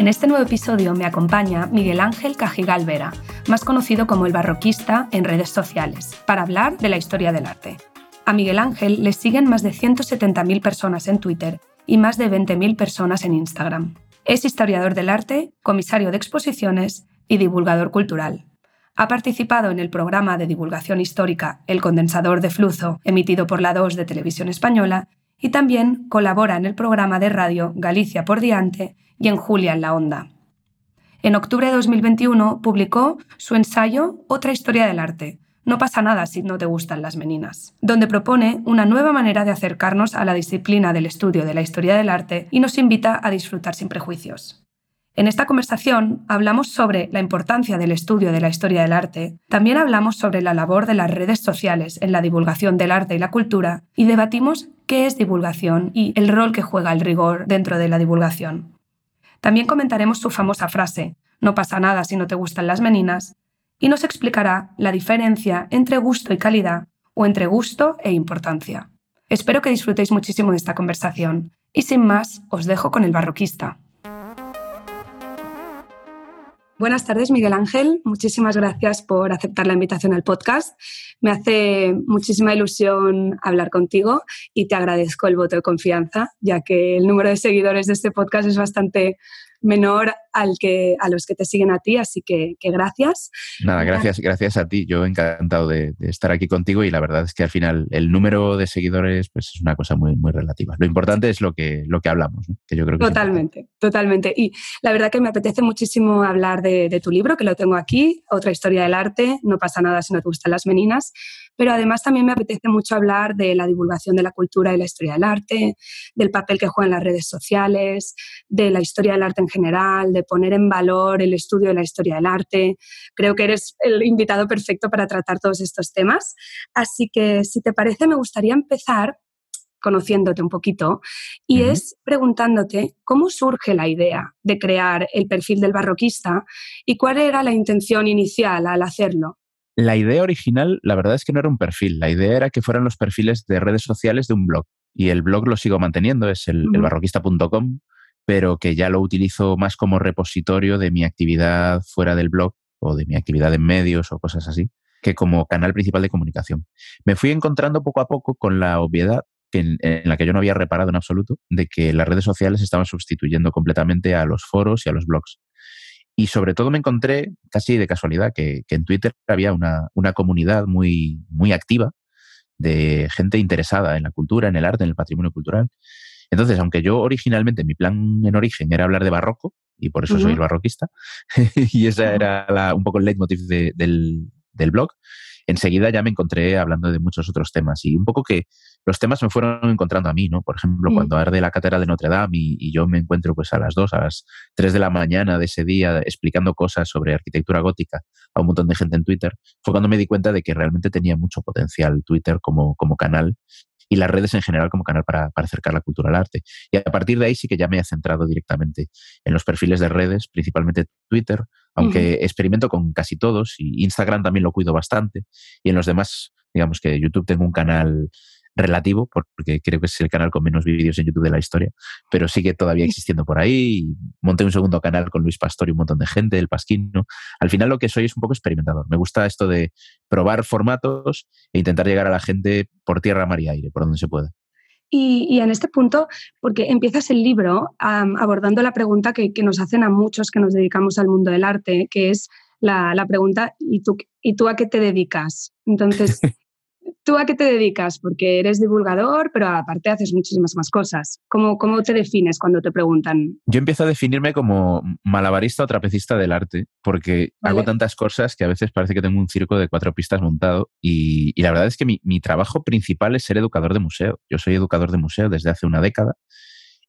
En este nuevo episodio me acompaña Miguel Ángel Cajigal Vera, más conocido como el barroquista en redes sociales, para hablar de la historia del arte. A Miguel Ángel le siguen más de 170.000 personas en Twitter y más de 20.000 personas en Instagram. Es historiador del arte, comisario de exposiciones y divulgador cultural. Ha participado en el programa de divulgación histórica El Condensador de Flujo, emitido por la 2 de Televisión Española, y también colabora en el programa de radio Galicia por Diante y en Julia en la Onda. En octubre de 2021 publicó su ensayo Otra historia del arte. No pasa nada si no te gustan las meninas, donde propone una nueva manera de acercarnos a la disciplina del estudio de la historia del arte y nos invita a disfrutar sin prejuicios. En esta conversación hablamos sobre la importancia del estudio de la historia del arte, también hablamos sobre la labor de las redes sociales en la divulgación del arte y la cultura y debatimos qué es divulgación y el rol que juega el rigor dentro de la divulgación. También comentaremos su famosa frase, no pasa nada si no te gustan las meninas, y nos explicará la diferencia entre gusto y calidad o entre gusto e importancia. Espero que disfrutéis muchísimo de esta conversación y sin más os dejo con el barroquista. Buenas tardes, Miguel Ángel. Muchísimas gracias por aceptar la invitación al podcast. Me hace muchísima ilusión hablar contigo y te agradezco el voto de confianza, ya que el número de seguidores de este podcast es bastante menor al que, a los que te siguen a ti, así que, gracias. Nada, gracias, gracias a ti. Yo encantado de, estar aquí contigo y la verdad es que al final el número de seguidores pues, es una cosa muy, muy relativa. Lo importante es lo que, lo que hablamos, que yo creo que Totalmente, totalmente. Y la verdad que me apetece muchísimo hablar de, de tu libro, que lo tengo aquí, Otra historia del arte, no pasa nada si no te gustan las meninas, pero además también me apetece mucho hablar de la divulgación de la cultura y la historia del arte, del papel que juegan las redes sociales, de la historia del arte en general, de poner en valor el estudio de la historia del arte. Creo que eres el invitado perfecto para tratar todos estos temas. Así que, si te parece, me gustaría empezar conociéndote un poquito, y es preguntándote cómo surge la idea de crear el perfil del barroquista y cuál era la intención inicial al hacerlo. La idea original, la verdad es que no era un perfil, la idea era que fueran los perfiles de redes sociales de un blog. Y el blog lo sigo manteniendo, es el, barroquista.com, pero que ya lo utilizo más como repositorio de mi actividad fuera del blog o de mi actividad en medios o cosas así, que como canal principal de comunicación. Me fui encontrando poco a poco con la obviedad en, en, la que yo no había reparado en absoluto, de que las redes sociales estaban sustituyendo completamente a los foros y a los blogs. Y sobre todo me encontré, casi de casualidad, que, en Twitter había una, comunidad muy, muy activa de gente interesada en la cultura, en el arte, en el patrimonio cultural. Entonces, aunque yo originalmente, mi plan en origen era hablar de barroco, y por eso soy el barroquista, y ese era un poco el leitmotiv del, del blog, enseguida ya me encontré hablando de muchos otros temas y un poco que los temas me fueron encontrando a mí, ¿no? Por ejemplo, mm. cuando arde la cátedra de Notre Dame y, yo me encuentro pues a las 2, a las 3 de la mañana de ese día explicando cosas sobre arquitectura gótica a un montón de gente en Twitter, fue cuando me di cuenta de que realmente tenía mucho potencial Twitter como, como canal y las redes en general como canal para, acercar la cultura al arte. Y a partir de ahí sí que ya me he centrado directamente en los perfiles de redes, principalmente Twitter, aunque experimento con casi todos y Instagram también lo cuido bastante y en los demás, digamos que YouTube tengo un canal relativo, porque creo que es el canal con menos vídeos en YouTube de la historia, pero sigue todavía existiendo por ahí. Monté un segundo canal con Luis Pastor y un montón de gente, el Pasquino. Al final lo que soy es un poco experimentador. Me gusta esto de probar formatos e intentar llegar a la gente por tierra, mar y aire, por donde se pueda. Y, en este punto, porque empiezas el libro abordando la pregunta que, nos hacen a muchos que nos dedicamos al mundo del arte, que es la, la pregunta, ¿y tú, ¿y tú a qué te dedicas? Entonces, ¿Tú a qué te dedicas? Porque eres divulgador, pero aparte haces muchísimas más cosas. ¿Cómo, cómo te defines cuando te preguntan? Yo empiezo a definirme como malabarista o trapecista del arte, porque hago tantas cosas que a veces parece que tengo un circo de cuatro pistas montado y, la verdad es que mi, mi trabajo principal es ser educador de museo. Yo soy educador de museo desde hace una década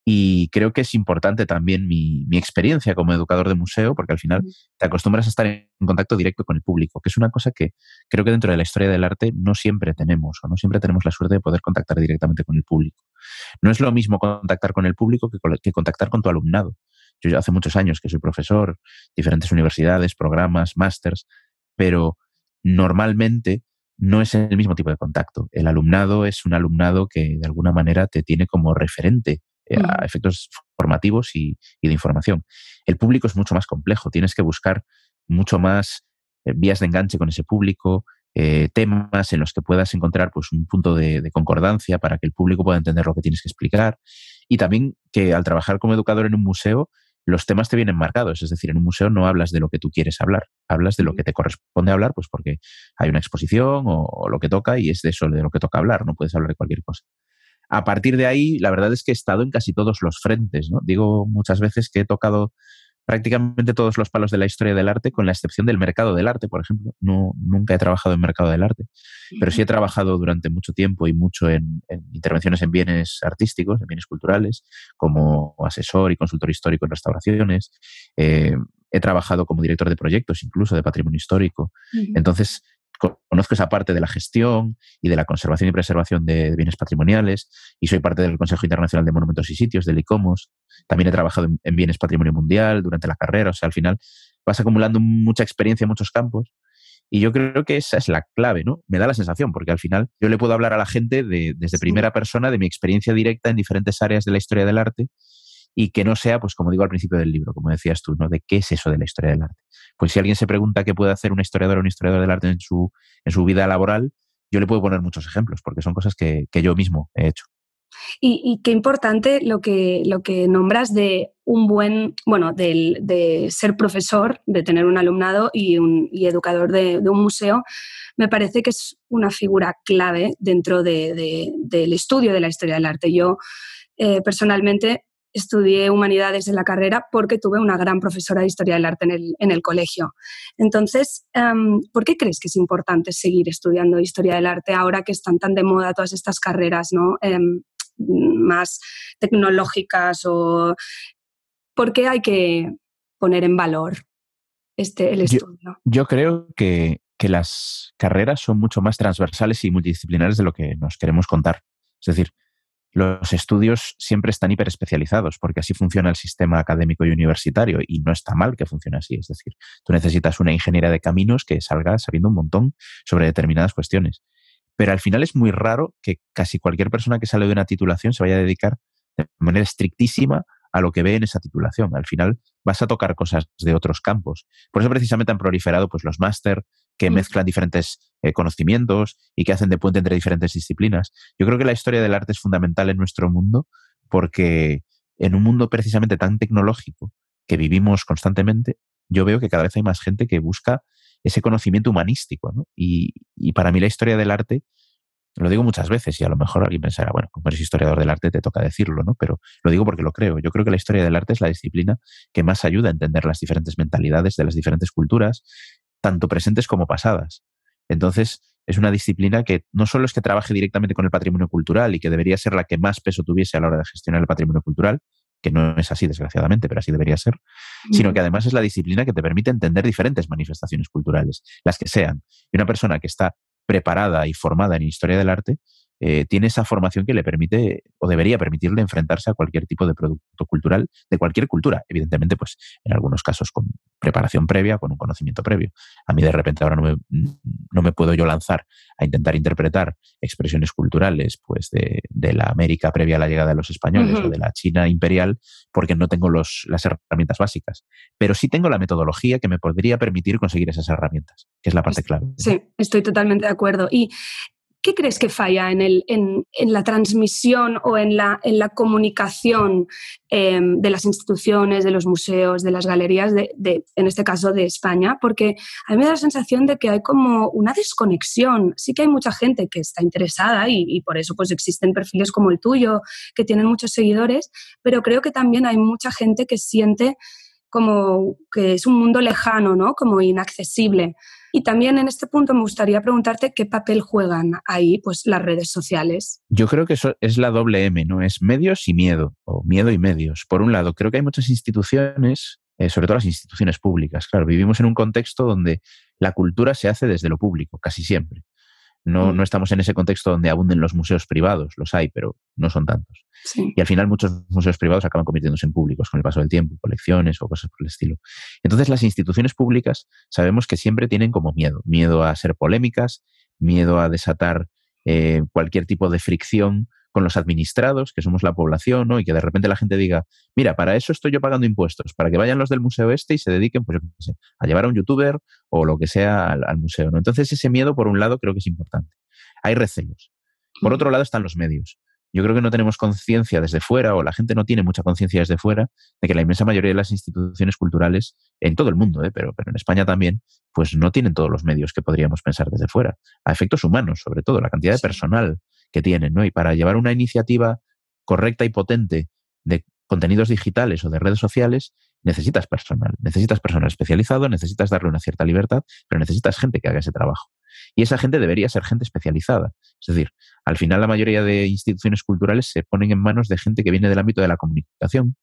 Y creo que es importante también mi, experiencia como educador de museo, porque al final te acostumbras a estar en contacto directo con el público, que es una cosa que creo que dentro de la historia del arte no siempre tenemos, o no siempre tenemos la suerte de poder contactar directamente con el público. No es lo mismo contactar con el público que, que contactar con tu alumnado. Yo hace muchos años que soy profesor, diferentes universidades, programas, másters, pero normalmente no es el mismo tipo de contacto. El alumnado es un alumnado que de alguna manera te tiene como referente eh, a efectos formativos y, de información. El público es mucho más complejo, tienes que buscar mucho más eh, vías de enganche con ese público, eh, temas en los que puedas encontrar pues, un punto de, de, concordancia para que el público pueda entender lo que tienes que explicar. Y también que al trabajar como educador en un museo, los temas te vienen marcados. Es decir, en un museo no hablas de lo que tú quieres hablar, hablas de lo que te corresponde hablar, pues porque hay una exposición o, lo que toca y es de eso de lo que toca hablar, no puedes hablar de cualquier cosa. A partir de ahí, la verdad es que he estado en casi todos los frentes. ¿no? Digo muchas veces que he tocado prácticamente todos los palos de la historia del arte, con la excepción del mercado del arte, por ejemplo. No, nunca he trabajado en mercado del arte, pero sí he trabajado durante mucho tiempo y mucho en, intervenciones en bienes artísticos, en bienes culturales, como asesor y consultor histórico en restauraciones. Eh, he trabajado como director de proyectos, incluso de patrimonio histórico. Entonces, conozco esa parte de la gestión y de la conservación y preservación de, bienes patrimoniales y soy parte del Consejo Internacional de Monumentos y Sitios, del ICOMOS. También he trabajado en, bienes patrimonio mundial durante la carrera, o sea, al final vas acumulando mucha experiencia en muchos campos y yo creo que esa es la clave, ¿no? Me da la sensación, porque al final yo le puedo hablar a la gente desde primera persona de mi experiencia directa en diferentes áreas de la historia del arte y que no sea, pues como digo al principio del libro, como decías tú, ¿no? De qué es eso de la historia del arte. Pues si alguien se pregunta qué puede hacer un historiador o un historiador del arte en su, en su vida laboral, yo le puedo poner muchos ejemplos, porque son cosas que, yo mismo he hecho. Y, qué importante lo que, lo que nombras de un buen, bueno, de, ser profesor, de tener un alumnado y, un, educador de, un museo, me parece que es una figura clave dentro del estudio de la historia del arte. Yo eh, personalmente estudié humanidades en la carrera porque tuve una gran profesora de historia del arte en el, colegio. Entonces, em, ¿por qué crees que es importante seguir estudiando historia del arte ahora que están tan de moda todas estas carreras ¿no? Em, más tecnológicas? O, ¿Por qué hay que poner en valor este, el estudio? Yo, creo que, que las carreras son mucho más transversales y multidisciplinares de lo que nos queremos contar. Es decir, los estudios siempre están hiperespecializados, porque así funciona el sistema académico y universitario, y no está mal que funcione así. Es decir, tú necesitas una ingeniería de caminos que salga sabiendo un montón sobre determinadas cuestiones. Pero al final es muy raro que casi cualquier persona que sale de una titulación se vaya a dedicar de manera estrictísima a lo que ve en esa titulación. Al final vas a tocar cosas de otros campos. Por eso precisamente han proliferado pues, los máster que mezclan diferentes eh, conocimientos y que hacen de puente entre diferentes disciplinas. Yo creo que la historia del arte es fundamental en nuestro mundo porque en un mundo precisamente tan tecnológico que vivimos constantemente, yo veo que cada vez hay más gente que busca ese conocimiento humanístico. Y, y, para mí la historia del arte lo digo muchas veces y a lo mejor alguien pensará, bueno, como eres historiador del arte te toca decirlo, ¿no? Pero lo digo porque lo creo. Yo creo que la historia del arte es la disciplina que más ayuda a entender las diferentes mentalidades de las diferentes culturas, tanto presentes como pasadas. Entonces, es una disciplina que no solo es que trabaje directamente con el patrimonio cultural y que debería ser la que más peso tuviese a la hora de gestionar el patrimonio cultural, que no es así desgraciadamente, pero así debería ser, sino que además es la disciplina que te permite entender diferentes manifestaciones culturales, las que sean. Y una persona que está preparada y formada en historia del arte, eh, tiene esa formación que le permite o debería permitirle enfrentarse a cualquier tipo de producto cultural de cualquier cultura. Evidentemente, pues en algunos casos con preparación previa, con un conocimiento previo. A mí de repente ahora no me, no me puedo yo lanzar a intentar interpretar expresiones culturales pues de, la América previa a la llegada de los españoles o de la China imperial porque no tengo los, las herramientas básicas. Pero sí tengo la metodología que me podría permitir conseguir esas herramientas, que es la parte clave. Sí, estoy totalmente de acuerdo. Y ¿Qué crees que falla en, el, en, en la transmisión o en la, en la comunicación em, de las instituciones, de los museos, de las galerías, de, de, en este caso de España? Porque a mí me da la sensación de que hay como una desconexión. Sí que hay mucha gente que está interesada y, y por eso pues existen perfiles como el tuyo que tienen muchos seguidores, pero creo que también hay mucha gente que siente como que es un mundo lejano, ¿no? Como inaccesible. Y también en este punto me gustaría preguntarte qué papel juegan ahí pues, las redes sociales. Yo creo que eso es la doble M, ¿no? Es medios y miedo, o miedo y medios. Por un lado, creo que hay muchas instituciones, eh, sobre todo las instituciones públicas. Claro, vivimos en un contexto donde la cultura se hace desde lo público, casi siempre. No, mm. no estamos en ese contexto donde abunden los museos privados, los hay, pero no son tantos. Y al final muchos museos privados acaban convirtiéndose en públicos con el paso del tiempo, colecciones o cosas por el estilo. Entonces las instituciones públicas sabemos que siempre tienen como miedo, miedo a ser polémicas, miedo a desatar eh, cualquier tipo de fricción con los administrados, que somos la población, ¿no? Y que de repente la gente diga, mira, para eso estoy yo pagando impuestos, para que vayan los del museo este y se dediquen, pues a llevar a un youtuber o lo que sea al, al, museo, ¿no? Entonces ese miedo, por un lado, creo que es importante. Hay recelos. Por otro lado están los medios. Yo creo que no tenemos conciencia desde fuera, o la gente no tiene mucha conciencia desde fuera, de que la inmensa mayoría de las instituciones culturales, en todo el mundo, ¿eh? pero, pero en España también, pues no tienen todos los medios que podríamos pensar desde fuera. A efectos humanos, sobre todo, la cantidad de personal que tienen, ¿no? Y para llevar una iniciativa correcta y potente de contenidos digitales o de redes sociales, necesitas personal, necesitas personal especializado, necesitas darle una cierta libertad, pero necesitas gente que haga ese trabajo. Y esa gente debería ser gente especializada. Es decir, al final la mayoría de instituciones culturales se ponen en manos de gente que viene del ámbito de la comunicación,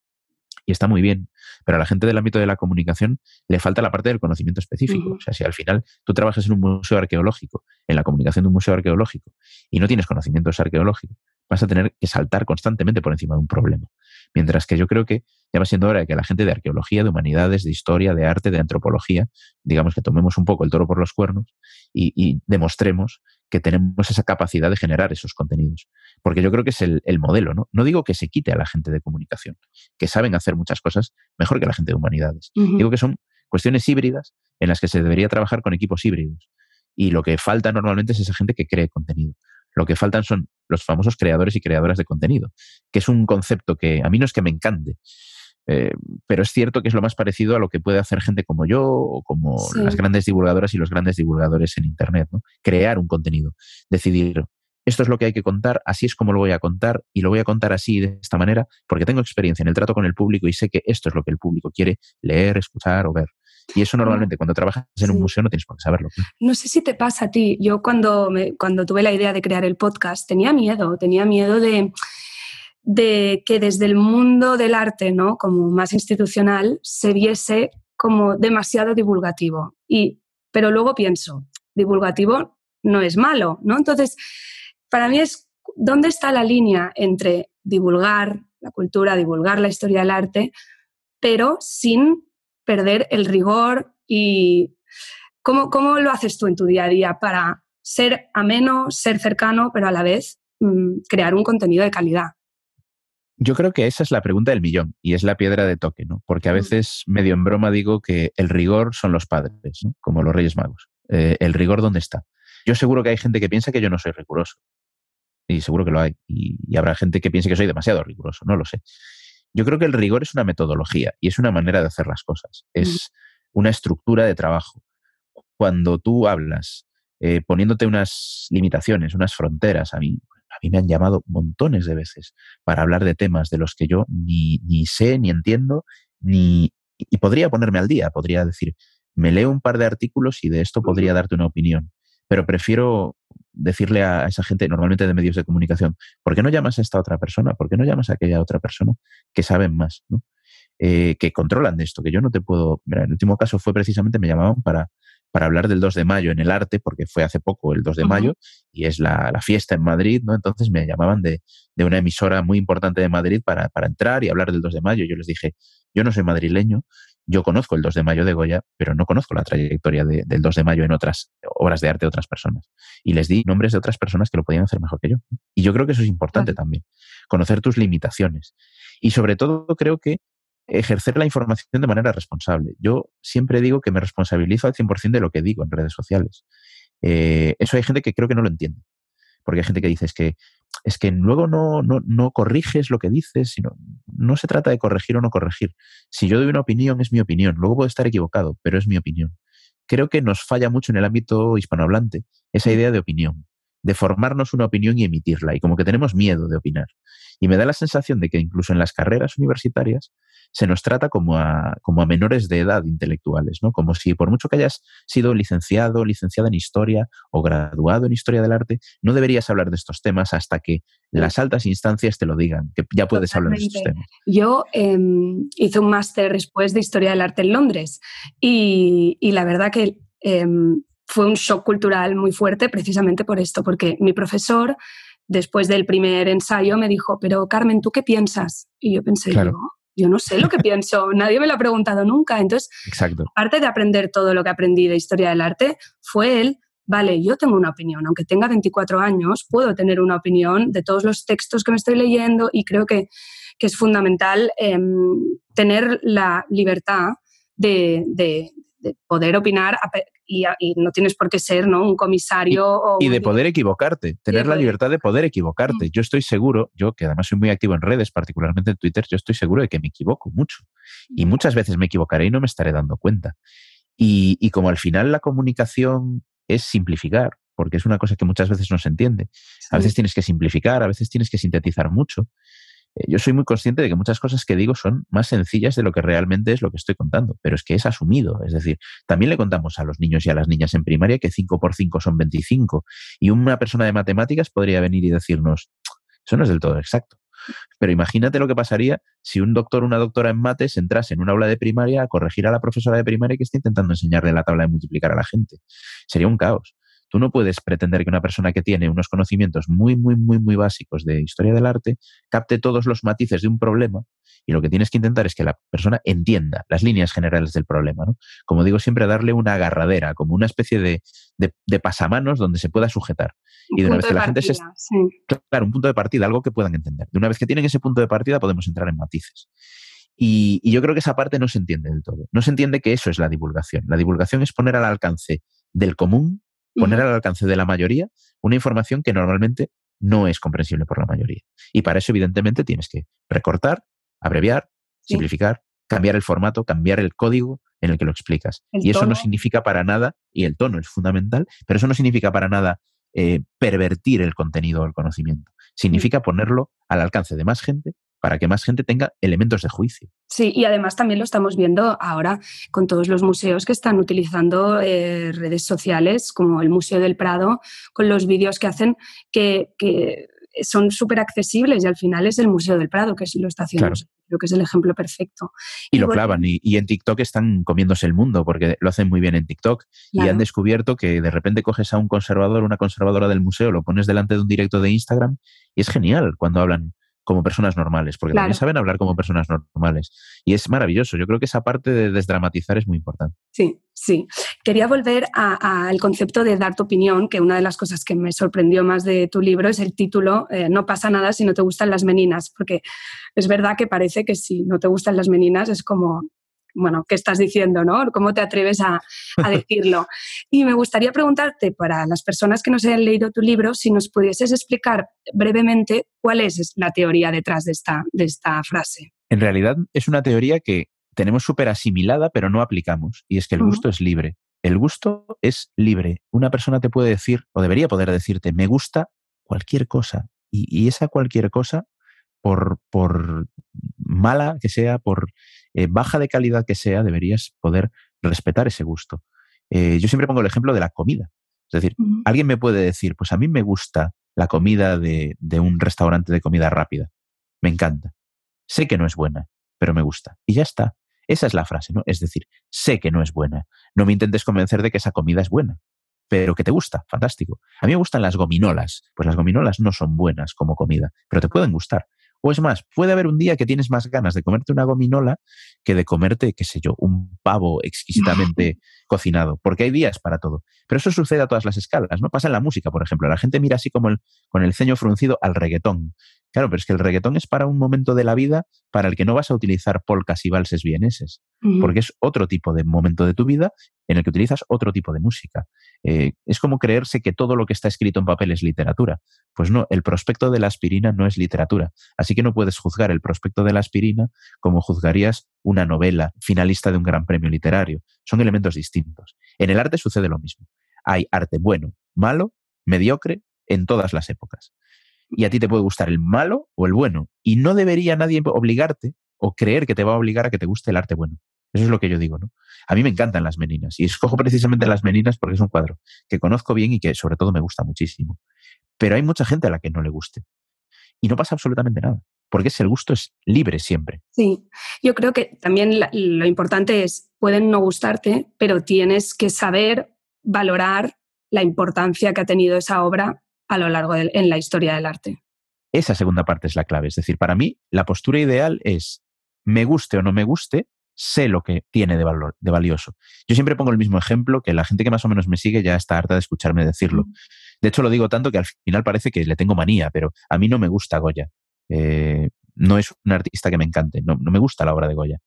y está muy bien, pero a la gente del ámbito de la comunicación le falta la parte del conocimiento específico. O sea, si al final tú trabajas en un museo arqueológico, en la comunicación de un museo arqueológico, y no tienes conocimientos arqueológicos, vas a tener que saltar constantemente por encima de un problema. Mientras que yo creo que ya va siendo hora de que la gente de arqueología, de humanidades, de historia, de arte, de antropología, digamos que tomemos un poco el toro por los cuernos y, demostremos que tenemos esa capacidad de generar esos contenidos. Porque yo creo que es el, modelo, ¿no? No digo que se quite a la gente de comunicación, que saben hacer muchas cosas mejor que la gente de humanidades. Digo que son cuestiones híbridas en las que se debería trabajar con equipos híbridos. Y lo que falta normalmente es esa gente que cree contenido. Lo que faltan son los famosos creadores y creadoras de contenido, que es un concepto que a mí no es que me encante, eh, pero es cierto que es lo más parecido a lo que puede hacer gente como yo o como las grandes divulgadoras y los grandes divulgadores en Internet. ¿no? Crear un contenido, decidir, esto es lo que hay que contar, así es como lo voy a contar y lo voy a contar así de esta manera porque tengo experiencia en el trato con el público y sé que esto es lo que el público quiere leer, escuchar o ver. Y eso normalmente cuando trabajas en un museo no tienes por qué saberlo. No sé si te pasa a ti. Yo cuando, cuando tuve la idea de crear el podcast tenía miedo, tenía miedo de, de que desde el mundo del arte, ¿no? como más institucional, se viese como demasiado divulgativo. Y, pero luego pienso, divulgativo no es malo, ¿no? Entonces, para mí es dónde está la línea entre divulgar la cultura, divulgar la historia del arte, pero sin perder el rigor y cómo, cómo lo haces tú en tu día a día para ser ameno, ser cercano, pero a la vez mm, crear un contenido de calidad. Yo creo que esa es la pregunta del millón y es la piedra de toque, ¿no? Porque a mm. veces, medio en broma, digo que el rigor son los padres, como los Reyes Magos. Eh, ¿El rigor dónde está? Yo seguro que hay gente que piensa que yo no soy riguroso. Y seguro que lo hay. Y, y habrá gente que piense que soy demasiado riguroso, no lo sé. Yo creo que el rigor es una metodología y es una manera de hacer las cosas. Es una estructura de trabajo. Cuando tú hablas eh, poniéndote unas limitaciones, unas fronteras, a mí, a mí me han llamado montones de veces para hablar de temas de los que yo ni, ni sé, ni entiendo, ni, y podría ponerme al día, podría decir, me leo un par de artículos y de esto podría darte una opinión, pero prefiero decirle a esa gente, normalmente de medios de comunicación, ¿por qué no llamas a esta otra persona? ¿Por qué no llamas a aquella otra persona que saben más? Eh, que controlan de esto, que yo no te puedo... Mira, el último caso fue precisamente, me llamaban para, para hablar del 2 de mayo en el arte, porque fue hace poco el 2 de mayo y es la, fiesta en Madrid, ¿no? Entonces me llamaban de, de una emisora muy importante de Madrid para, para, entrar y hablar del 2 de mayo. Yo les dije, yo no soy madrileño, yo conozco el 2 de mayo de Goya, pero no conozco la trayectoria del 2 de mayo en otras obras de arte de otras personas. Y les di nombres de otras personas que lo podían hacer mejor que yo. Y yo creo que eso es importante también, conocer tus limitaciones. Y sobre todo creo que ejercer la información de manera responsable. Yo siempre digo que me responsabilizo al 100% de lo que digo en redes sociales. Eh, eso hay gente que creo que no lo entiende. Porque hay gente que dice es que es que luego no, no, no, corriges lo que dices, sino no se trata de corregir o no corregir. Si yo doy una opinión, es mi opinión. Luego puedo estar equivocado, pero es mi opinión. Creo que nos falla mucho en el ámbito hispanohablante esa idea de opinión. De formarnos una opinión y emitirla, y como que tenemos miedo de opinar. Y me da la sensación de que incluso en las carreras universitarias se nos trata como a, como a menores de edad intelectuales, ¿no? Como si por mucho que hayas sido licenciado, licenciada en historia o graduado en historia del arte, no deberías hablar de estos temas hasta que las altas instancias te lo digan, que ya puedes hablar de estos temas. Yo em, hice un máster después de historia del arte en Londres y, la verdad que em, fue un shock cultural muy fuerte precisamente por esto, porque mi profesor después del primer ensayo me dijo, pero Carmen, ¿tú qué piensas? Y yo pensé, yo, yo no sé lo que pienso, nadie me lo ha preguntado nunca. Entonces, Exacto. aparte de aprender todo lo que aprendí de historia del arte, fue él, vale, yo tengo una opinión, aunque tenga 24 años, puedo tener una opinión de todos los textos que me estoy leyendo y creo que, es fundamental em, tener la libertad de, de, poder opinar y, no tienes por qué ser ¿no? un comisario. Y, y de poder equivocarte, tener la libertad de poder equivocarte. Mm. Yo estoy seguro, yo que además soy muy activo en redes, particularmente en Twitter, yo estoy seguro de que me equivoco mucho. Y muchas veces me equivocaré y no me estaré dando cuenta. Y, y como al final la comunicación es simplificar, porque es una cosa que muchas veces no se entiende. A veces tienes que simplificar, a veces tienes que sintetizar mucho. Eh, yo soy muy consciente de que muchas cosas que digo son más sencillas de lo que realmente es lo que estoy contando, pero es que es asumido. Es decir, también le contamos a los niños y a las niñas en primaria que 5 por 5 son 25 y una persona de matemáticas podría venir y decirnos, eso no es del todo exacto. Pero imagínate lo que pasaría si un doctor o una doctora en mates entrase en un aula de primaria a corregir a la profesora de primaria que está intentando enseñarle la tabla de multiplicar a la gente. Sería un caos. Tú no puedes pretender que una persona que tiene unos conocimientos muy, muy, muy, muy básicos de historia del arte capte todos los matices de un problema y lo que tienes que intentar es que la persona entienda las líneas generales del problema. ¿no? Como digo siempre, darle una agarradera, como una especie de, de, pasamanos donde se pueda sujetar. y de una vez que la gente se... Claro, un punto de partida, algo que puedan entender. De una vez que tienen ese punto de partida podemos entrar en matices. Y, y, yo creo que esa parte no se entiende del todo. No se entiende que eso es la divulgación. La divulgación es poner al alcance del común poner al alcance de la mayoría una información que normalmente no es comprensible por la mayoría. Y para eso, evidentemente, tienes que recortar, abreviar, simplificar, cambiar el formato, cambiar el código en el que lo explicas. y eso no significa para nada, y el tono es fundamental, pero eso no significa para nada eh, pervertir el contenido o el conocimiento. Significa ponerlo al alcance de más gente para que más gente tenga elementos de juicio. Sí, y además también lo estamos viendo ahora con todos los museos que están utilizando eh, redes sociales, como el Museo del Prado, con los vídeos que hacen que, son súper accesibles y al final es el Museo del Prado que lo está haciendo. Creo que es el ejemplo perfecto. Y, lo clavan. Y, en TikTok están comiéndose el mundo porque lo hacen muy bien en TikTok. Y han descubierto que de repente coges a un conservador, una conservadora del museo, lo pones delante de un directo de Instagram y es genial cuando hablan como personas normales, porque también saben hablar como personas normales. Y es maravilloso. Yo creo que esa parte de desdramatizar es muy importante. Sí, sí. Quería volver al concepto de dar tu opinión, que una de las cosas que me sorprendió más de tu libro es el título, eh, No pasa nada si no te gustan las meninas, porque es verdad que parece que si no te gustan las meninas es como bueno, ¿qué estás diciendo, no? ¿Cómo te atreves a, decirlo? Y me gustaría preguntarte, para las personas que no se hayan leído tu libro, si nos pudieses explicar brevemente cuál es la teoría detrás de esta, de esta frase. En realidad es una teoría que tenemos súper asimilada, pero no aplicamos, y es que el gusto es libre. El gusto es libre. Una persona te puede decir, o debería poder decirte, me gusta cualquier cosa. Y, esa cualquier cosa, por, por mala que sea, por eh, baja de calidad que sea, deberías poder respetar ese gusto. Eh, yo siempre pongo el ejemplo de la comida. Es decir, alguien me puede decir, pues a mí me gusta la comida de, de, un restaurante de comida rápida. Me encanta. Sé que no es buena, pero me gusta. Y ya está. Esa es la frase, ¿no? Es decir, sé que no es buena. No me intentes convencer de que esa comida es buena, pero que te gusta. Fantástico. A mí me gustan las gominolas. Pues las gominolas no son buenas como comida, pero te pueden gustar. O es más, puede haber un día que tienes más ganas de comerte una gominola que de comerte, qué sé yo, un pavo exquisitamente cocinado, porque hay días para todo. Pero eso sucede a todas las escalas, ¿no? Pasa en la música, por ejemplo. La gente mira así como el, con el ceño fruncido al reggaetón. Claro, pero es que el reggaetón es para un momento de la vida para el que no vas a utilizar polcas y valses vieneses, porque es otro tipo de momento de tu vida en el que utilizas otro tipo de música. Eh, es como creerse que todo lo que está escrito en papel es literatura. Pues no, el prospecto de la aspirina no es literatura. Así que no puedes juzgar el prospecto de la aspirina como juzgarías una novela finalista de un gran premio literario. Son elementos distintos. En el arte sucede lo mismo. Hay arte bueno, malo, mediocre en todas las épocas. Y a ti te puede gustar el malo o el bueno. Y no debería nadie obligarte o creer que te va a obligar a que te guste el arte bueno. Eso es lo que yo digo, ¿no? A mí me encantan las meninas y escojo precisamente las meninas porque es un cuadro que conozco bien y que sobre todo me gusta muchísimo. Pero hay mucha gente a la que no le guste. Y no pasa absolutamente nada, porque ese gusto es libre siempre. Sí, yo creo que también lo importante es, pueden no gustarte, pero tienes que saber valorar la importancia que ha tenido esa obra a lo largo de en la historia del arte. Esa segunda parte es la clave. Es decir, para mí la postura ideal es, me guste o no me guste, sé lo que tiene de, valor, de valioso. Yo siempre pongo el mismo ejemplo, que la gente que más o menos me sigue ya está harta de escucharme decirlo. De hecho, lo digo tanto que al final parece que le tengo manía, pero a mí no me gusta Goya. Eh, no es un artista que me encante, no, no, me gusta la obra de Goya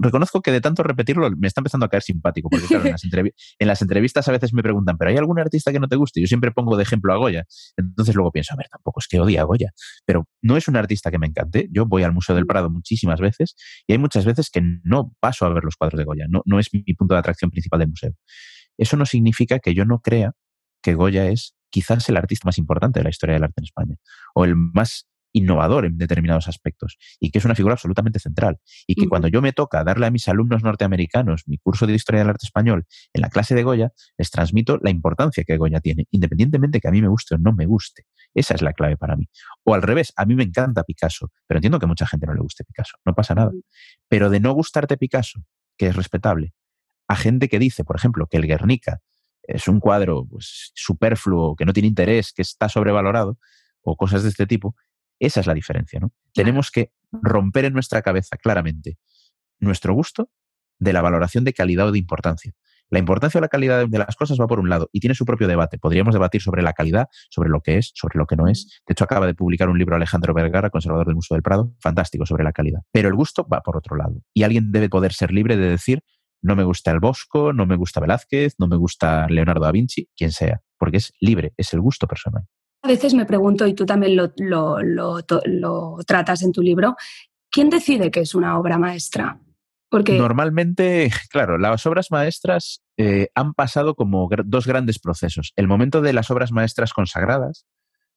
reconozco que de tanto repetirlo me está empezando a caer simpático, porque claro, en, las entrevistas a veces me preguntan, ¿pero hay algún artista que no te guste? Yo siempre pongo de ejemplo a Goya. Entonces luego pienso, a ver, tampoco es que odie a Goya, pero no es un artista que me encante. Yo voy al Museo del Prado muchísimas veces y hay muchas veces que no paso a ver los cuadros de Goya, no, no es mi punto de atracción principal del museo. Eso no significa que yo no crea que Goya es quizás el artista más importante de la historia del arte en España, o el más innovador en determinados aspectos y que es una figura absolutamente central. Y que cuando yo me toca darle a mis alumnos norteamericanos mi curso de historia del arte español en la clase de Goya, les transmito la importancia que Goya tiene, independientemente que a mí me guste o no me guste. Esa es la clave para mí. O al revés, a mí me encanta Picasso, pero entiendo que a mucha gente no le guste Picasso, no pasa nada. Pero de no gustarte Picasso, que es respetable, a gente que dice, por ejemplo, que el Guernica es un cuadro pues, superfluo, que no tiene interés, que está sobrevalorado, o cosas de este tipo, esa es la diferencia, ¿no? Tenemos que romper en nuestra cabeza claramente nuestro gusto de la valoración de calidad o de importancia. La importancia o la calidad de las cosas va por un lado y tiene su propio debate. Podríamos debatir sobre la calidad, sobre lo que es, sobre lo que no es. De hecho, acaba de publicar un libro Alejandro Vergara, conservador del Museo del Prado, fantástico sobre la calidad. Pero el gusto va por otro lado. Y alguien debe poder ser libre de decir, no me gusta el Bosco, no me gusta Velázquez, no me gusta Leonardo da Vinci, quien sea, porque es libre, es el gusto personal. A veces me pregunto, y tú también lo, tratas en tu libro, ¿quién decide que es una obra maestra? Porque... Normalmente, claro, las obras maestras eh, han pasado como dos grandes procesos. El momento de las obras maestras consagradas,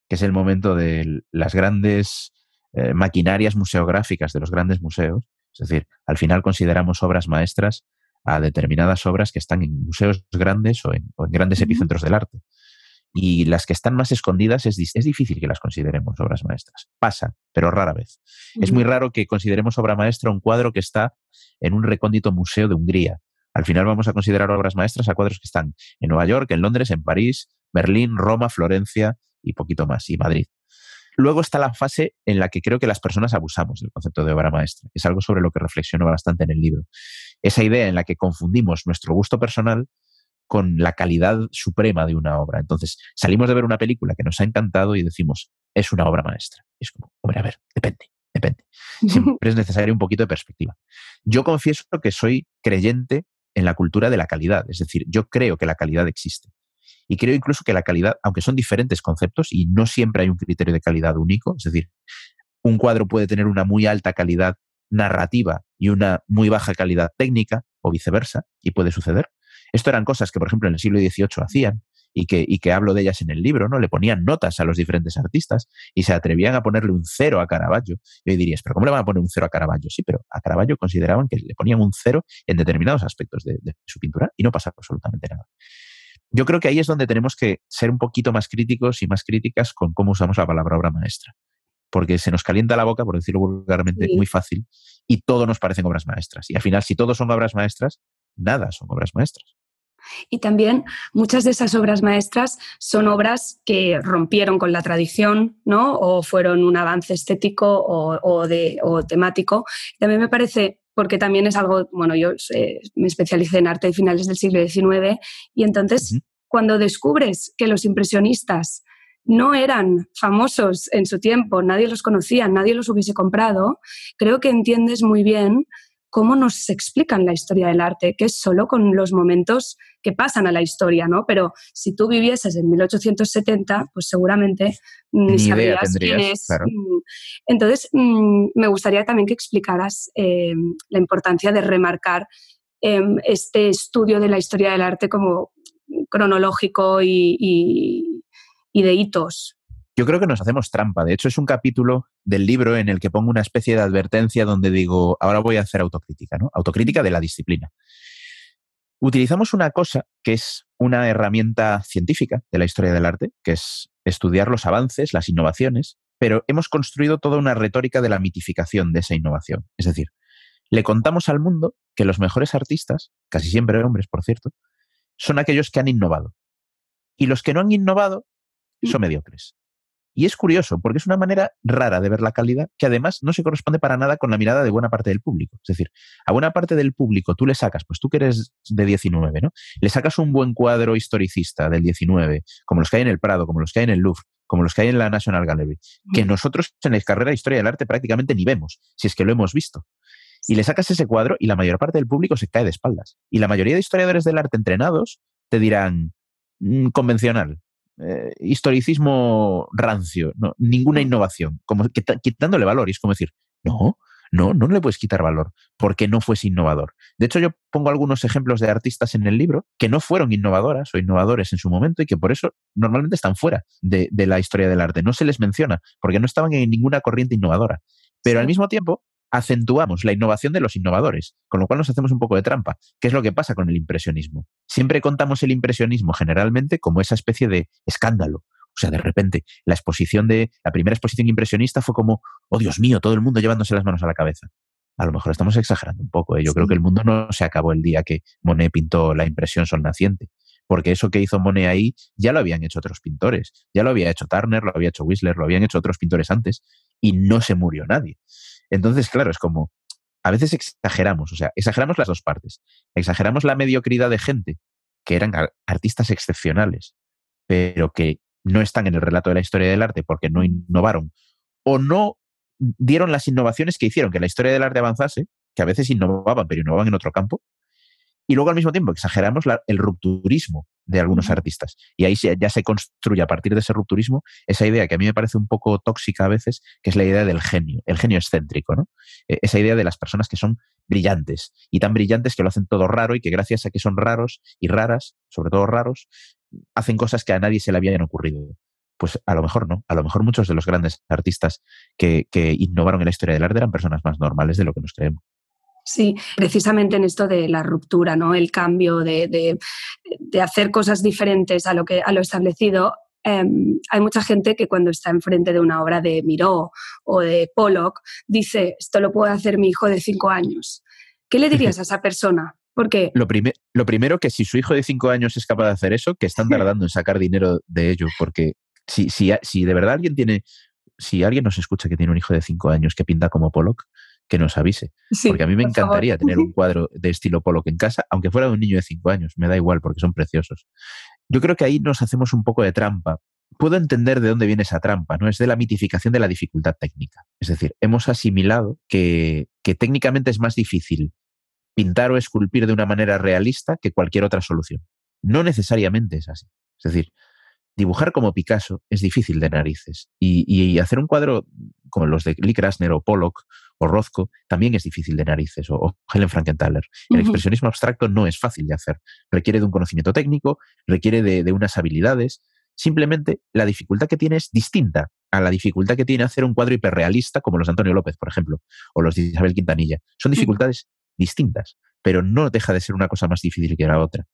que es el momento de las grandes eh, maquinarias museográficas de los grandes museos. Es decir, al final consideramos obras maestras a determinadas obras que están en museos grandes o en, grandes epicentros del arte y las que están más escondidas es, es, difícil que las consideremos obras maestras. Pasa, pero rara vez. Es muy raro que consideremos obra maestra un cuadro que está en un recóndito museo de Hungría. Al final vamos a considerar obras maestras a cuadros que están en Nueva York, en Londres, en París, Berlín, Roma, Florencia y poquito más, y Madrid. Luego está la fase en la que creo que las personas abusamos del concepto de obra maestra, es algo sobre lo que reflexiono bastante en el libro. Esa idea en la que confundimos nuestro gusto personal con la calidad suprema de una obra. Entonces, salimos de ver una película que nos ha encantado y decimos, es una obra maestra. es como, hombre, a ver, depende, depende. Siempre es necesario un poquito de perspectiva. Yo confieso que soy creyente en la cultura de la calidad, es decir, yo creo que la calidad existe. Y creo incluso que la calidad, aunque son diferentes conceptos y no siempre hay un criterio de calidad único, es decir, un cuadro puede tener una muy alta calidad narrativa y una muy baja calidad técnica o viceversa, y puede suceder. Esto eran cosas que, por ejemplo, en el siglo XVIII hacían y que, y que hablo de ellas en el libro, ¿no? Le ponían notas a los diferentes artistas y se atrevían a ponerle un cero a Caravaggio. Y hoy dirías, ¿pero cómo le van a poner un cero a Caravaggio? Sí, pero a Caravaggio consideraban que le ponían un cero en determinados aspectos de, su pintura y no pasaba absolutamente nada. Yo creo que ahí es donde tenemos que ser un poquito más críticos y más críticas con cómo usamos la palabra obra maestra. Porque se nos calienta la boca, por decirlo vulgarmente, muy fácil, y todo nos parecen obras maestras. Y al final, si todos son obras maestras, nada son obras maestras. Y también muchas de esas obras maestras son obras que rompieron con la tradición, ¿no? O fueron un avance estético o, de, temático. También me parece, porque también es algo, bueno, yo eh, me especialicé en arte de finales del siglo XIX y entonces cuando descubres que los impresionistas no eran famosos en su tiempo, nadie los conocía, nadie los hubiese comprado, creo que entiendes muy bien cómo nos explican la historia del arte, que es solo con los momentos que pasan a la historia, ¿no? Pero si tú vivieses en 1870, pues seguramente ni sabrías quién es. Mm. Entonces, mm, me gustaría también que explicaras em, la importancia de remarcar em, este estudio de la historia del arte como cronológico y, y de hitos. Yo creo que nos hacemos trampa. De hecho, es un capítulo del libro en el que pongo una especie de advertencia donde digo, ahora voy a hacer autocrítica, ¿no? Autocrítica de la disciplina. Utilizamos una cosa que es una herramienta científica de la historia del arte, que es estudiar los avances, las innovaciones, pero hemos construido toda una retórica de la mitificación de esa innovación. Es decir, le contamos al mundo que los mejores artistas, casi siempre hombres, por cierto, son aquellos que han innovado. Y los que no han innovado son mediocres. Y es curioso, porque es una manera rara de ver la calidad que además no se corresponde para nada con la mirada de buena parte del público. Es decir, a buena parte del público tú le sacas, pues tú que eres de 19, ¿no? Le sacas un buen cuadro historicista del 19, como los que hay en el Prado, como los que hay en el Louvre, como los que hay en la National Gallery, que nosotros en la carrera de Historia del Arte prácticamente ni vemos, si es que lo hemos visto. Y le sacas ese cuadro y la mayor parte del público se cae de espaldas. Y la mayoría de historiadores del arte entrenados te dirán, mm, convencional, eh, historicismo rancio, no, ninguna innovación, como quitándole valor. Y es como decir, no, no, no le puedes quitar valor porque no fuese innovador. De hecho, yo pongo algunos ejemplos de artistas en el libro que no fueron innovadoras o innovadores en su momento y que por eso normalmente están fuera de, de la historia del arte. No se les menciona porque no estaban en ninguna corriente innovadora. Pero al mismo tiempo, acentuamos la innovación de los innovadores, con lo cual nos hacemos un poco de trampa. ¿Qué es lo que pasa con el impresionismo? Siempre contamos el impresionismo generalmente como esa especie de escándalo. O sea, de repente, la exposición de la primera exposición impresionista fue como, oh Dios mío, todo el mundo llevándose las manos a la cabeza. A lo mejor estamos exagerando un poco. ¿eh? Yo creo que el mundo no se acabó el día que Monet pintó la impresión sol naciente porque eso que hizo Monet ahí ya lo habían hecho otros pintores, ya lo había hecho Turner, lo había hecho Whistler, lo habían hecho otros pintores antes y no se murió nadie. Entonces, claro, es como, a veces exageramos, o sea, exageramos las dos partes. Exageramos la mediocridad de gente que eran artistas excepcionales, pero que no están en el relato de la historia del arte porque no innovaron o no dieron las innovaciones que hicieron que la historia del arte avanzase, que a veces innovaban, pero innovaban en otro campo, y luego al mismo tiempo exageramos el rupturismo de algunos artistas. Y ahí ya se construye a partir de ese rupturismo esa idea que a mí me parece un poco tóxica a veces, que es la idea del genio, el genio excéntrico, ¿no? E, esa idea de las personas que son brillantes y tan brillantes que lo hacen todo raro y que gracias a que son raros y raras, sobre todo raros, hacen cosas que a nadie se le habían ocurrido. Pues a lo mejor no, a lo mejor muchos de los grandes artistas que, que innovaron en la historia del arte eran personas más normales de lo que nos creemos. Sí, precisamente en esto de la ruptura, ¿no? El cambio de, hacer cosas diferentes a lo, que, a lo establecido. Em, hay mucha gente que cuando está enfrente de una obra de Miró o de Pollock dice, esto lo puede hacer mi hijo de cinco años. ¿Qué le dirías a esa persona? Porque lo, lo primero que si su hijo de cinco años es capaz de hacer eso, que están tardando en sacar dinero de ello, porque si, si, si de verdad alguien tiene, si alguien nos escucha que tiene un hijo de cinco años que pinta como Pollock, que nos avise. porque a mí me encantaría tener un cuadro de estilo Pollock en casa, aunque fuera de un niño de 5 años, me da igual porque son preciosos. Yo creo que ahí nos hacemos un poco de trampa. Puedo entender de dónde viene esa trampa, ¿no? Es de la mitificación de la dificultad técnica. Es decir, hemos asimilado que, que técnicamente es más difícil pintar o esculpir de una manera realista que cualquier otra solución. No necesariamente es así. Es decir, dibujar como Picasso es difícil de narices. Y, hacer un cuadro como los de Lee Krasner o Pollock o Rothko también es difícil de narices, o, Helen Frankenthaler. El expresionismo abstracto no es fácil de hacer. Requiere de un conocimiento técnico, requiere de, unas habilidades. Simplemente la dificultad que tiene es distinta a la dificultad que tiene hacer un cuadro hiperrealista como los de Antonio López, por ejemplo, o los de Isabel Quintanilla. Son dificultades distintas, pero no deja de ser una cosa más difícil que la otra.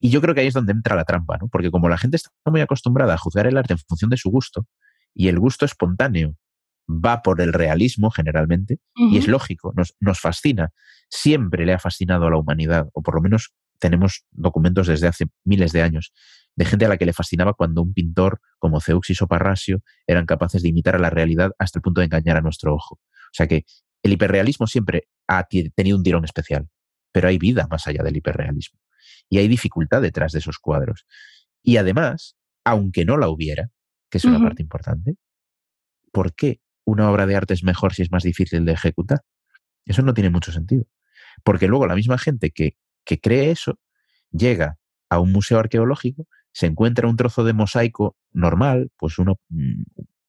Y yo creo que ahí es donde entra la trampa, ¿no? Porque como la gente está muy acostumbrada a juzgar el arte en función de su gusto, y el gusto espontáneo va por el realismo generalmente, y es lógico, nos, nos fascina, siempre le ha fascinado a la humanidad, o por lo menos tenemos documentos desde hace miles de años de gente a la que le fascinaba cuando un pintor como Zeuxis o Parrasio eran capaces de imitar a la realidad hasta el punto de engañar a nuestro ojo. O sea que el hiperrealismo siempre ha tenido un tirón especial, pero hay vida más allá del hiperrealismo y hay dificultad detrás de esos cuadros. Y además, aunque no la hubiera, que es una parte importante, ¿por qué una obra de arte es mejor si es más difícil de ejecutar? Eso no tiene mucho sentido. Porque luego la misma gente que, que cree eso llega a un museo arqueológico, se encuentra un trozo de mosaico normal, pues uno, mm,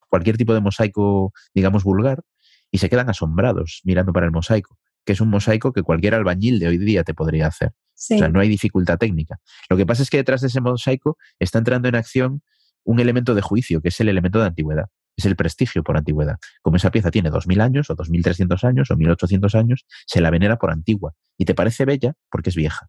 cualquier tipo de mosaico, digamos, vulgar, y se quedan asombrados mirando para el mosaico, que es un mosaico que cualquier albañil de hoy día te podría hacer. O sea, no hay dificultad técnica. Lo que pasa es que detrás de ese mosaico está entrando en acción un elemento de juicio, que es el elemento de antigüedad. Es el prestigio por antigüedad. Como esa pieza tiene 2.000 años, o 2.300 años, o 1.800 años, se la venera por antigua. Y te parece bella porque es vieja.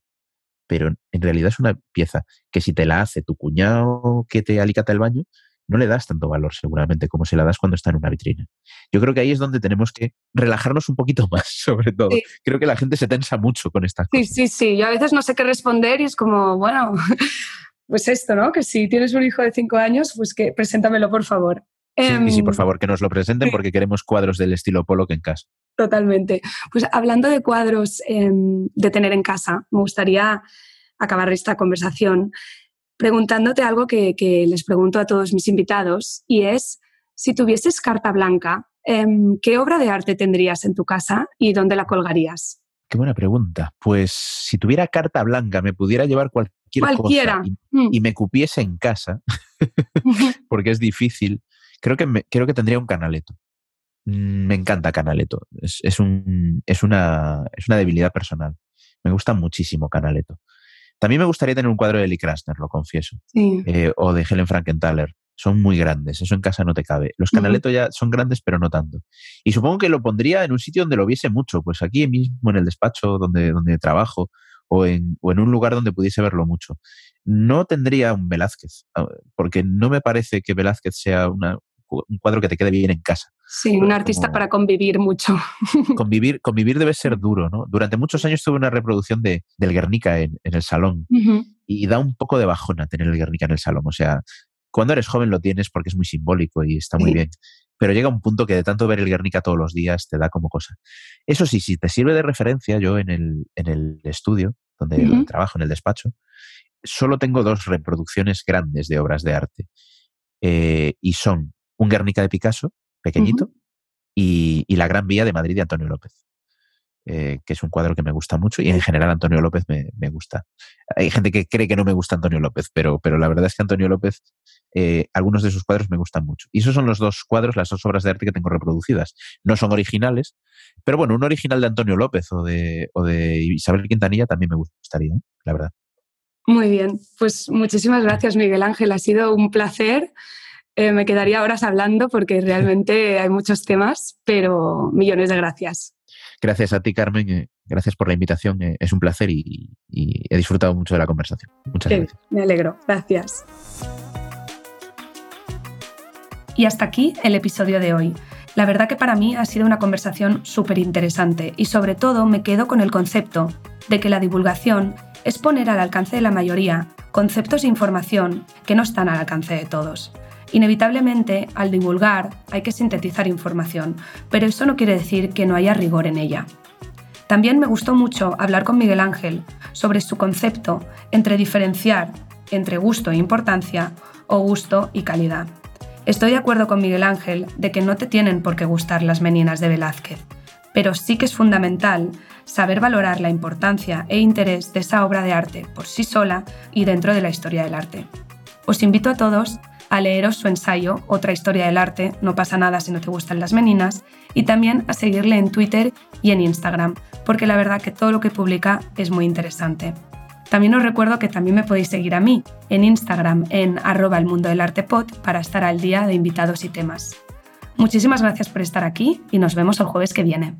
Pero en realidad es una pieza que si te la hace tu cuñado que te alicata el baño, no le das tanto valor seguramente como se la das cuando está en una vitrina. Yo creo que ahí es donde tenemos que relajarnos un poquito más, sobre todo. Creo que la gente se tensa mucho con estas cosas. Sí, sí, sí. Yo a veces no sé qué responder y es como, bueno, pues esto, ¿no? Que si tienes un hijo de cinco años, pues que preséntamelo, por favor. Sí, sí, por em, favor, que nos lo presenten porque queremos cuadros del estilo Polo que en casa. Totalmente. Pues hablando de cuadros em, de tener en casa, me gustaría acabar esta conversación preguntándote algo que, les pregunto a todos mis invitados y es, si tuvieses carta blanca, em, ¿qué obra de arte tendrías en tu casa y dónde la colgarías? Qué buena pregunta. Pues si tuviera carta blanca, me pudiera llevar cualquier Cualquiera. cosa mm. y, me cupiese en casa, porque es difícil, creo que, creo que tendría un canaleto. Mm, me encanta Canaleto. Es, un, es, una, es una debilidad personal. Me gusta muchísimo Canaleto. También me gustaría tener un cuadro de Lee Krasner, lo confieso. Eh, o de Helen Frankenthaler. Son muy grandes, eso en casa no te cabe. Los Canaletto ya son grandes, pero no tanto. Y supongo que lo pondría en un sitio donde lo viese mucho, pues aquí mismo en el despacho donde, donde trabajo, o en, o en un lugar donde pudiese verlo mucho. No tendría un Velázquez, ah, porque no me parece que Velázquez sea una, un cuadro que te quede bien en casa. Sí, un artista para convivir mucho. Convivir, convivir debe ser duro, ¿no? Durante muchos años tuve una reproducción de, del Guernica en, el salón y da un poco de bajona tener el Guernica en el salón. O sea, cuando eres joven lo tienes porque es muy simbólico y está muy bien. Pero llega un punto que de tanto ver el Guernica todos los días te da como cosa. Eso sí, si te sirve de referencia, yo en el, en el estudio, donde trabajo, en el despacho, solo tengo dos reproducciones grandes de obras de arte. Eh, y son un Guernica de Picasso, pequeñito, y, La Gran Vía de Madrid de Antonio López, eh, que es un cuadro que me gusta mucho y en general Antonio López me, gusta. Hay gente que cree que no me gusta Antonio López, pero, pero la verdad es que Antonio López, eh, algunos de sus cuadros me gustan mucho. Y esos son los dos cuadros, las dos obras de arte que tengo reproducidas. No son originales, pero bueno, un original de Antonio López o de, o de Isabel Quintanilla también me gustaría, ¿eh? la verdad. Muy bien, pues muchísimas gracias Miguel Ángel, ha sido un placer. Me quedaría horas hablando porque realmente hay muchos temas, pero millones de gracias. Gracias a ti, Carmen. Eh, gracias por la invitación. Eh, es un placer y, he disfrutado mucho de la conversación. Muchas gracias. Me alegro. Gracias. Y hasta aquí el episodio de hoy. La verdad que para mí ha sido una conversación súper interesante y sobre todo me quedo con el concepto de que la divulgación es poner al alcance de la mayoría conceptos e información que no están al alcance de todos. Inevitablemente, al divulgar hay que sintetizar información, pero eso no quiere decir que no haya rigor en ella. También me gustó mucho hablar con Miguel Ángel sobre su concepto entre diferenciar entre gusto e importancia o gusto y calidad. Estoy de acuerdo con Miguel Ángel de que no te tienen por qué gustar las meninas de Velázquez, pero sí que es fundamental saber valorar la importancia e interés de esa obra de arte por sí sola y dentro de la historia del arte. Os invito a todos a leeros su ensayo Otra historia del arte, no pasa nada si no te gustan las meninas, y también a seguirle en Twitter y en Instagram, porque la verdad que todo lo que publica es muy interesante. También os recuerdo que también me podéis seguir a mí en Instagram en arroba el mundo del arte pod para estar al día de invitados y temas. Muchísimas gracias por estar aquí y nos vemos el jueves que viene.